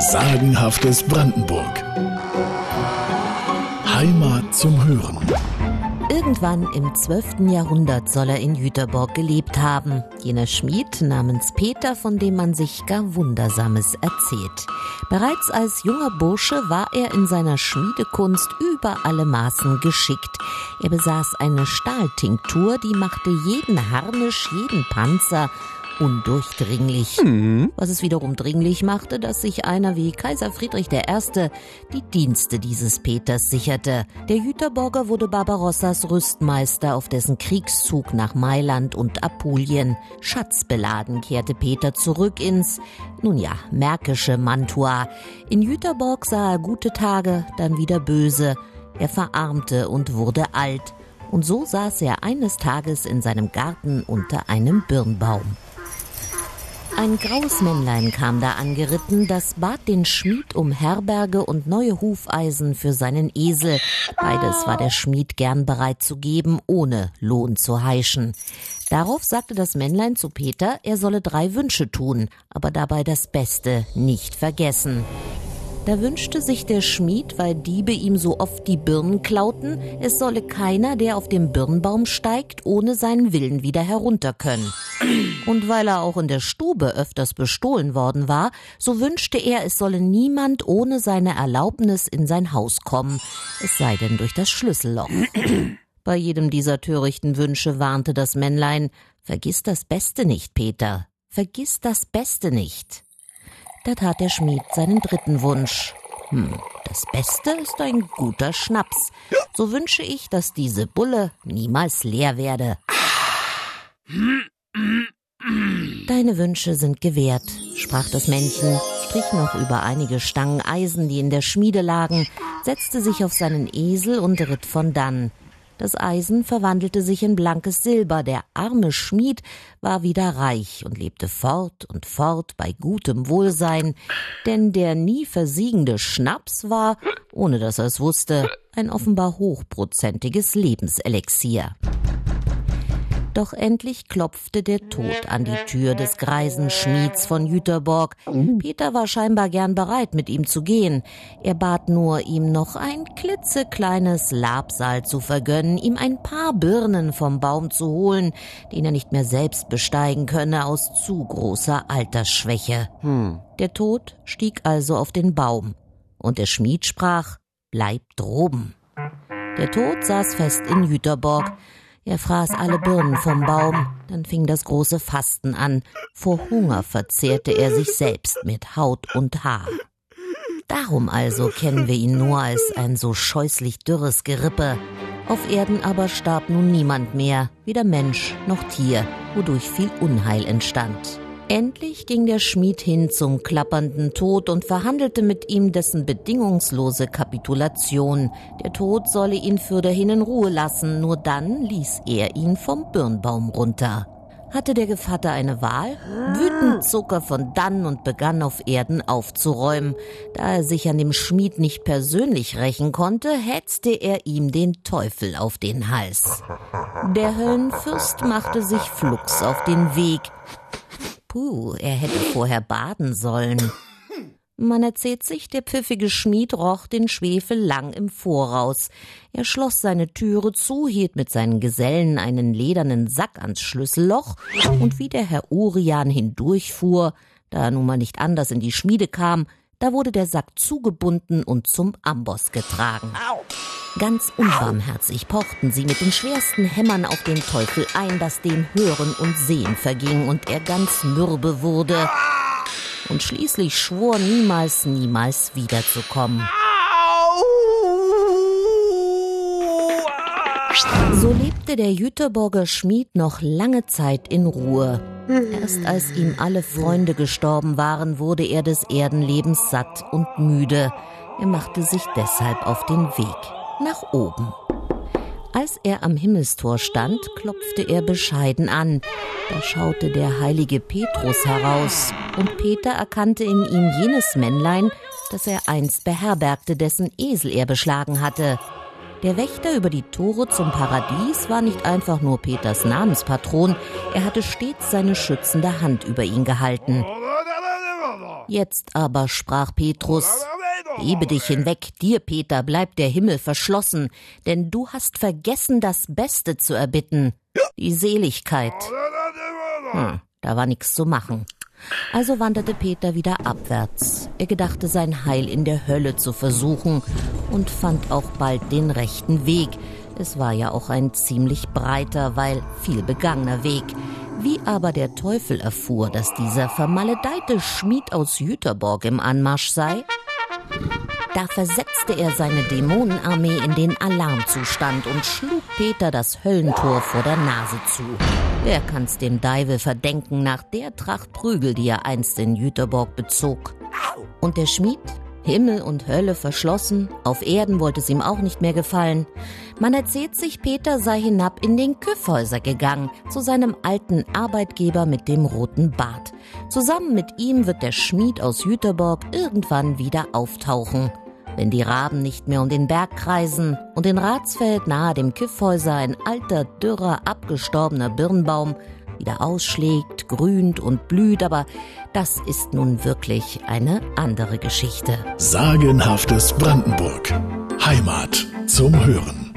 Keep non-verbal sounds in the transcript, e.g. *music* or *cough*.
Sagenhaftes Brandenburg. Heimat zum Hören. Irgendwann im 12. Jahrhundert soll er in Jüterborg gelebt haben. Jener Schmied namens Peter, von dem man sich gar Wundersames erzählt. Bereits als junger Bursche war er in seiner Schmiedekunst über alle Maßen geschickt. Er besaß eine Stahltinktur, die machte jeden Harnisch, jeden Panzer undurchdringlich. Mhm. Was es wiederum dringlich machte, dass sich einer wie Kaiser Friedrich I. die Dienste dieses Peters sicherte. Der Jüterborger wurde Barbarossas Rüstmeister auf dessen Kriegszug nach Mailand und Apulien. Schatzbeladen kehrte Peter zurück ins, nun ja, märkische Mantua. In Jüterborg sah er gute Tage, dann wieder böse. Er verarmte und wurde alt. Und so saß er eines Tages in seinem Garten unter einem Birnbaum. Ein graues Männlein kam da angeritten, das bat den Schmied um Herberge und neue Hufeisen für seinen Esel. Beides war der Schmied gern bereit zu geben, ohne Lohn zu heischen. Darauf sagte das Männlein zu Peter, er solle drei Wünsche tun, aber dabei das Beste nicht vergessen. Da wünschte sich der Schmied, weil Diebe ihm so oft die Birnen klauten, es solle keiner, der auf dem Birnbaum steigt, ohne seinen Willen wieder herunter können. Und weil er auch in der Stube öfters bestohlen worden war, so wünschte er, es solle niemand ohne seine Erlaubnis in sein Haus kommen, es sei denn durch das Schlüsselloch. *clears throat* Bei jedem dieser törichten Wünsche warnte das Männlein, vergiss das Beste nicht, Peter, vergiss das Beste nicht. Da tat der Schmied seinen dritten Wunsch. Hm, das Beste ist ein guter Schnaps. So wünsche ich, dass diese Bulle niemals leer werde. Deine Wünsche sind gewährt, sprach das Männchen, strich noch über einige Stangen Eisen, die in der Schmiede lagen, setzte sich auf seinen Esel und ritt von dann. Das Eisen verwandelte sich in blankes Silber, der arme Schmied war wieder reich und lebte fort und fort bei gutem Wohlsein, denn der nie versiegende Schnaps war, ohne dass er es wusste, ein offenbar hochprozentiges Lebenselixier. Doch endlich klopfte der Tod an die Tür des greisen Schmieds von Jüterborg. Peter war scheinbar gern bereit, mit ihm zu gehen. Er bat nur, ihm noch ein klitzekleines Labsal zu vergönnen, ihm ein paar Birnen vom Baum zu holen, den er nicht mehr selbst besteigen könne aus zu großer Altersschwäche. Hm. Der Tod stieg also auf den Baum, und der Schmied sprach, bleib droben. Der Tod saß fest in Jüterborg, er fraß alle Birnen vom Baum, dann fing das große Fasten an. Vor Hunger verzehrte er sich selbst mit Haut und Haar. Darum also kennen wir ihn nur als ein so scheußlich dürres Gerippe. Auf Erden aber starb nun niemand mehr, weder Mensch noch Tier, wodurch viel Unheil entstand. Endlich ging der Schmied hin zum klappernden Tod und verhandelte mit ihm dessen bedingungslose Kapitulation. Der Tod solle ihn fürderhin in Ruhe lassen, nur dann ließ er ihn vom Birnbaum runter. Hatte der Gevatter eine Wahl? Wütend zog er von dann und begann auf Erden aufzuräumen. Da er sich an dem Schmied nicht persönlich rächen konnte, hetzte er ihm den Teufel auf den Hals. Der Höllenfürst machte sich flugs auf den Weg. Puh, er hätte vorher baden sollen. Man erzählt sich, der pfiffige Schmied roch den Schwefel lang im Voraus. Er schloss seine Türe zu, hielt mit seinen Gesellen einen ledernen Sack ans Schlüsselloch, und wie der Herr Urian hindurchfuhr, da er nun mal nicht anders in die Schmiede kam, da wurde der Sack zugebunden und zum Amboss getragen. Ganz unbarmherzig pochten sie mit den schwersten Hämmern auf den Teufel ein, dass dem Hören und Sehen verging und er ganz mürbe wurde und schließlich schwor niemals, niemals wiederzukommen. So lebte der Jüterborger Schmied noch lange Zeit in Ruhe. Erst als ihm alle Freunde gestorben waren, wurde er des Erdenlebens satt und müde. Er machte sich deshalb auf den Weg nach oben. Als er am Himmelstor stand, klopfte er bescheiden an. Da schaute der heilige Petrus heraus, und Peter erkannte in ihm jenes Männlein, das er einst beherbergte, dessen Esel er beschlagen hatte. Der Wächter über die Tore zum Paradies war nicht einfach nur Peters Namenspatron, er hatte stets seine schützende Hand über ihn gehalten. Jetzt aber sprach Petrus, Hebe dich hinweg, dir, Peter, bleibt der Himmel verschlossen, denn du hast vergessen, das Beste zu erbitten, die Seligkeit. Hm, da war nichts zu machen. Also wanderte Peter wieder abwärts. Er gedachte, sein Heil in der Hölle zu versuchen und fand auch bald den rechten Weg. Es war ja auch ein ziemlich breiter, weil viel begangener Weg. Wie aber der Teufel erfuhr, dass dieser vermaledeite Schmied aus Jüterborg im Anmarsch sei, da versetzte er seine Dämonenarmee in den Alarmzustand und schlug Peter das Höllentor vor der Nase zu. Wer kann's dem Deivel verdenken nach der Tracht Prügel, die er einst in Jüterborg bezog? Und der Schmied? Himmel und Hölle verschlossen, auf Erden wollte es ihm auch nicht mehr gefallen. Man erzählt sich, Peter sei hinab in den Küffhäuser gegangen, zu seinem alten Arbeitgeber mit dem roten Bart. Zusammen mit ihm wird der Schmied aus Jüterborg irgendwann wieder auftauchen. Wenn die Raben nicht mehr um den Berg kreisen und in Ratsfeld nahe dem Kiffhäuser ein alter, dürrer, abgestorbener Birnbaum wieder ausschlägt, grünt und blüht, aber das ist nun wirklich eine andere Geschichte. Sagenhaftes Brandenburg. Heimat zum Hören.